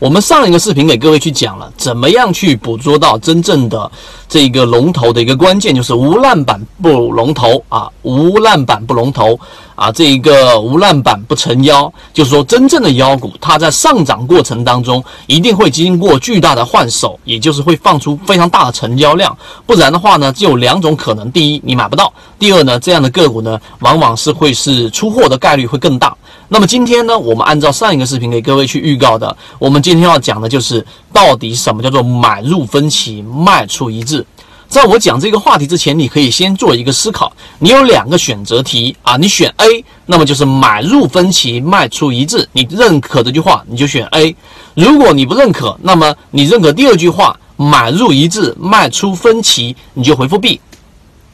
我们上一个视频给各位去讲了，怎么样去捕捉到真正的这个龙头的一个关键，就是无烂板不龙头啊，无烂板不龙头啊，这一个无烂板不成妖，就是说真正的妖股，它在上涨过程当中一定会经过巨大的换手，也就是会放出非常大的成交量，不然的话呢，就有两种可能：第一，你买不到；第二呢，这样的个股呢，往往是会是出货的概率会更大。那么今天呢，我们按照上一个视频给各位去预告的，我们今今天要讲的就是到底什么叫做买入分歧，卖出一致。在我讲这个话题之前，你可以先做一个思考。你有两个选择题啊，你选 A，那么就是买入分歧，卖出一致。你认可这句话，你就选 A；如果你不认可，那么你认可第二句话，买入一致，卖出分歧，你就回复 B。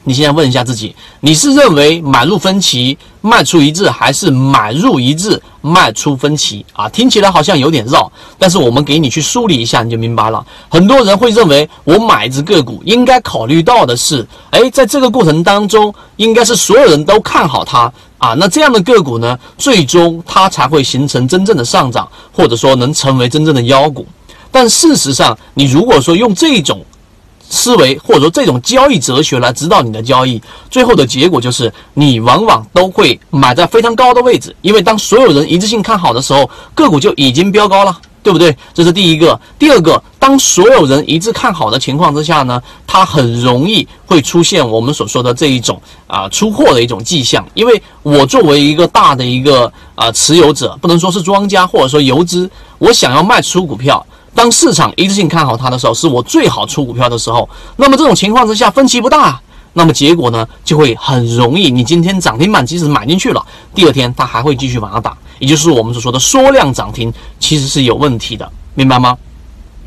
你现在问一下自己，你是认为买入分歧卖出一致，还是买入一致卖出分歧啊？听起来好像有点绕，但是我们给你去梳理一下，你就明白了。很多人会认为，我买一只个股应该考虑到的是，哎，在这个过程当中，应该是所有人都看好它啊，那这样的个股呢，最终它才会形成真正的上涨，或者说能成为真正的妖股。但事实上，你如果说用这种，思维或者说这种交易哲学来指导你的交易，最后的结果就是你往往都会买在非常高的位置，因为当所有人一致性看好的时候，个股就已经飙高了，对不对？这是第一个。第二个，当所有人一致看好的情况之下呢，它很容易会出现我们所说的这一种啊出货的一种迹象。因为我作为一个大的一个啊持有者，不能说是庄家或者说游资，我想要卖出股票。当市场一致性看好它的时候，是我最好出股票的时候。那么这种情况之下，分歧不大，那么结果呢，就会很容易。你今天涨停板即使买进去了，第二天它还会继续往上打，也就是我们所说的缩量涨停，其实是有问题的，明白吗？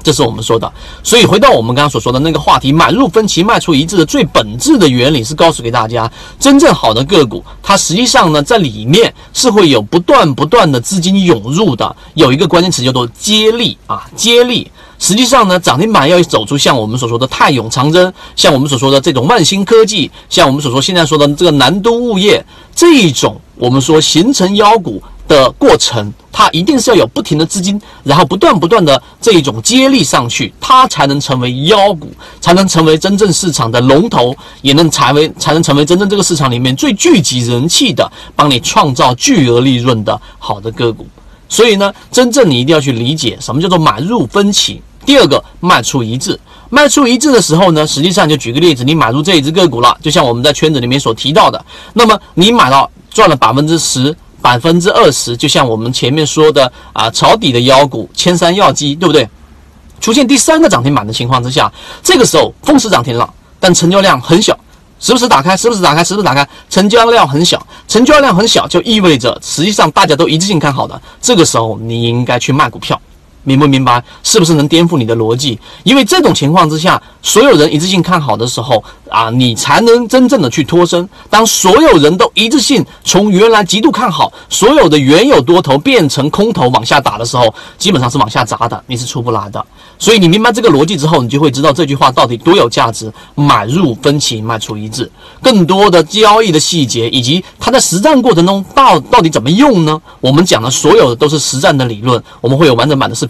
这是我们说的，所以回到我们刚刚所说的那个话题，买入分歧，卖出一致的最本质的原理是告诉给大家，真正好的个股，它实际上呢，在里面是会有不断不断的资金涌入的，有一个关键词叫做接力啊，接力。实际上呢，涨停板要走出像我们所说的泰永长征，像我们所说的这种万兴科技，像我们所说现在说的这个南都物业这一种，我们说形成妖股。的过程，它一定是要有不停的资金，然后不断不断的这一种接力上去，它才能成为妖股，才能成为真正市场的龙头，也能才为才能成为真正这个市场里面最聚集人气的，帮你创造巨额利润的好的个股。所以呢，真正你一定要去理解什么叫做买入分歧。第二个，卖出一致。卖出一致的时候呢，实际上就举个例子，你买入这一只个股了，就像我们在圈子里面所提到的，那么你买到赚了百分之十。百分之二十，就像我们前面说的啊，抄底的妖股千山药机，对不对？出现第三个涨停板的情况之下，这个时候封死涨停了，但成交量很小，时不时打开，时不时打开，时不时打开，成交量很小，成交量很小就意味着实际上大家都一致性看好的，这个时候你应该去卖股票。明不明白？是不是能颠覆你的逻辑？因为这种情况之下，所有人一致性看好的时候啊，你才能真正的去脱身。当所有人都一致性从原来极度看好，所有的原有多头变成空头往下打的时候，基本上是往下砸的，你是出不来的。所以你明白这个逻辑之后，你就会知道这句话到底多有价值。买入分歧，卖出一致。更多的交易的细节以及它在实战过程中到到底怎么用呢？我们讲的所有的都是实战的理论，我们会有完整版的视频